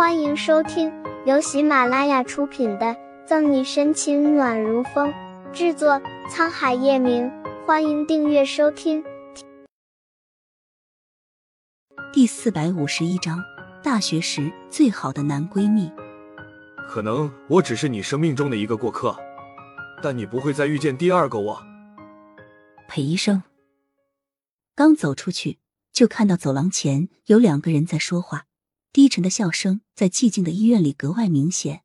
欢迎收听由喜马拉雅出品的《赠你深情暖如风》，制作沧海夜明。欢迎订阅收听。第四百五十一章：大学时最好的男闺蜜。可能我只是你生命中的一个过客，但你不会再遇见第二个我。裴医生刚走出去，就看到走廊前有两个人在说话。低沉的笑声在寂静的医院里格外明显。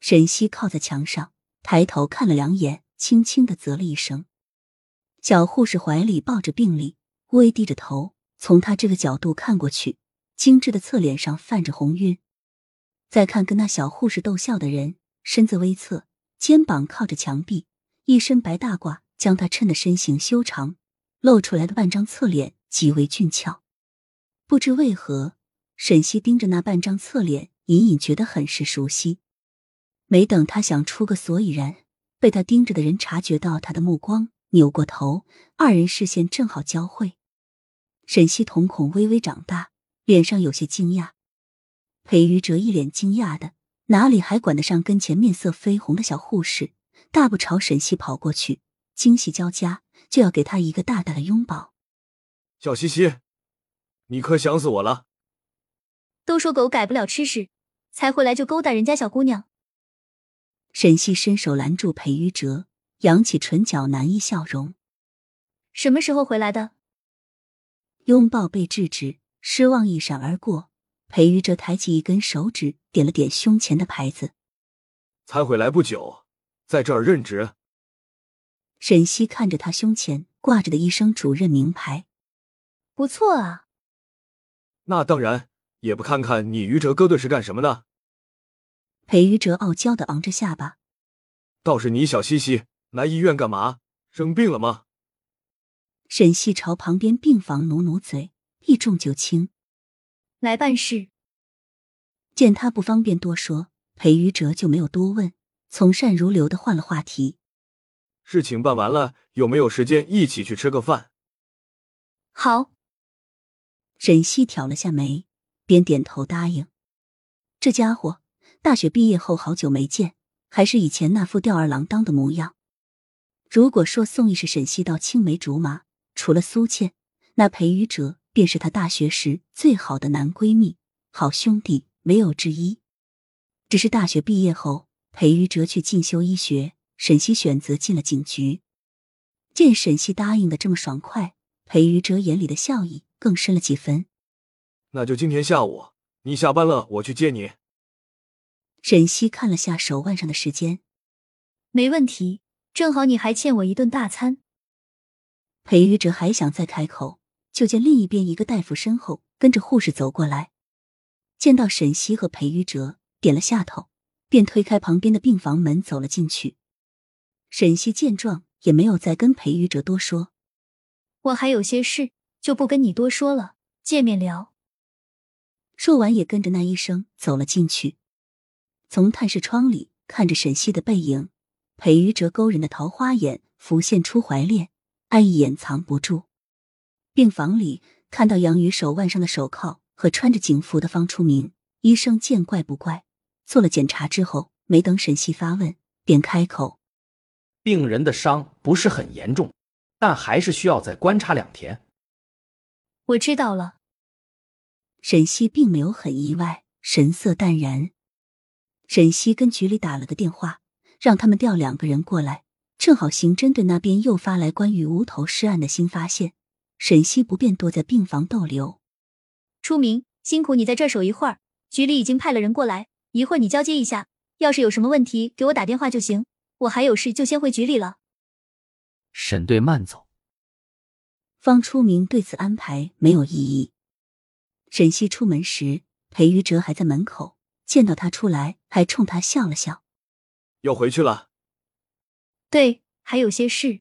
沈西靠在墙上，抬头看了两眼，轻轻的啧了一声。小护士怀里抱着病历，微低着头，从他这个角度看过去，精致的侧脸上泛着红晕。再看跟那小护士逗笑的人，身子微侧，肩膀靠着墙壁，一身白大褂将他衬得身形修长，露出来的半张侧脸极为俊俏。不知为何。沈西盯着那半张侧脸，隐隐觉得很是熟悉。没等他想出个所以然，被他盯着的人察觉到他的目光，扭过头，二人视线正好交汇。沈西瞳孔微微长大，脸上有些惊讶。裴于哲一脸惊讶的，哪里还管得上跟前面色绯红的小护士，大步朝沈西跑过去，惊喜交加，就要给他一个大大的拥抱。小西西，你可想死我了？都说狗改不了吃屎，才回来就勾搭人家小姑娘。沈西伸手拦住裴于哲，扬起唇角难抑笑容。什么时候回来的？拥抱被制止，失望一闪而过。裴于哲抬起一根手指，点了点胸前的牌子。才回来不久，在这儿任职。沈西看着他胸前挂着的医生主任名牌，不错啊。那当然。也不看看你于哲哥的是干什么的？裴于哲傲娇的昂着下巴。倒是你小西西来医院干嘛？生病了吗？沈西朝旁边病房努努嘴，避重就轻。来办事。见他不方便多说，裴于哲就没有多问，从善如流的换了话题。事情办完了，有没有时间一起去吃个饭？好。沈西挑了下眉。边点头答应，这家伙大学毕业后好久没见，还是以前那副吊儿郎当的模样。如果说宋毅是沈西道青梅竹马，除了苏倩，那裴宇哲便是他大学时最好的男闺蜜、好兄弟，没有之一。只是大学毕业后，裴宇哲去进修医学，沈西选择进了警局。见沈西答应的这么爽快，裴宇哲眼里的笑意更深了几分。那就今天下午，你下班了，我去接你。沈西看了下手腕上的时间，没问题，正好你还欠我一顿大餐。裴宇哲还想再开口，就见另一边一个大夫身后跟着护士走过来，见到沈西和裴宇哲，点了下头，便推开旁边的病房门走了进去。沈西见状，也没有再跟裴宇哲多说，我还有些事，就不跟你多说了，见面聊。说完，也跟着那医生走了进去。从探视窗里看着沈西的背影，裴于哲勾人的桃花眼浮现出怀恋，爱意掩藏不住。病房里看到杨宇手腕上的手铐和穿着警服的方初明，医生见怪不怪，做了检查之后，没等沈西发问，便开口：“病人的伤不是很严重，但还是需要再观察两天。”我知道了。沈西并没有很意外，神色淡然。沈西跟局里打了个电话，让他们调两个人过来，正好刑侦队那边又发来关于无头尸案的新发现。沈西不便多在病房逗留。初明，辛苦你在这守一会儿，局里已经派了人过来，一会儿你交接一下，要是有什么问题给我打电话就行。我还有事，就先回局里了。沈队慢走。方初明对此安排没有异议。沈西出门时，裴于哲还在门口，见到他出来，还冲他笑了笑。要回去了？对，还有些事。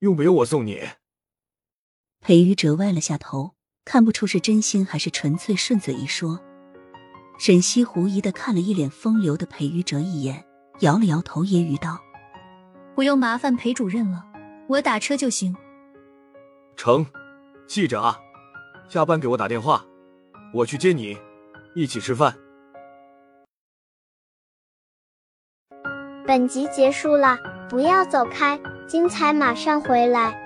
用不用我送你？裴于哲歪了下头，看不出是真心还是纯粹顺嘴一说。沈西狐疑的看了一脸风流的裴于哲一眼，摇了摇头，揶揄道：“不用麻烦裴主任了，我打车就行。”成，记着啊。下班给我打电话，我去接你。一起吃饭。本集结束了，不要走开，精彩马上回来。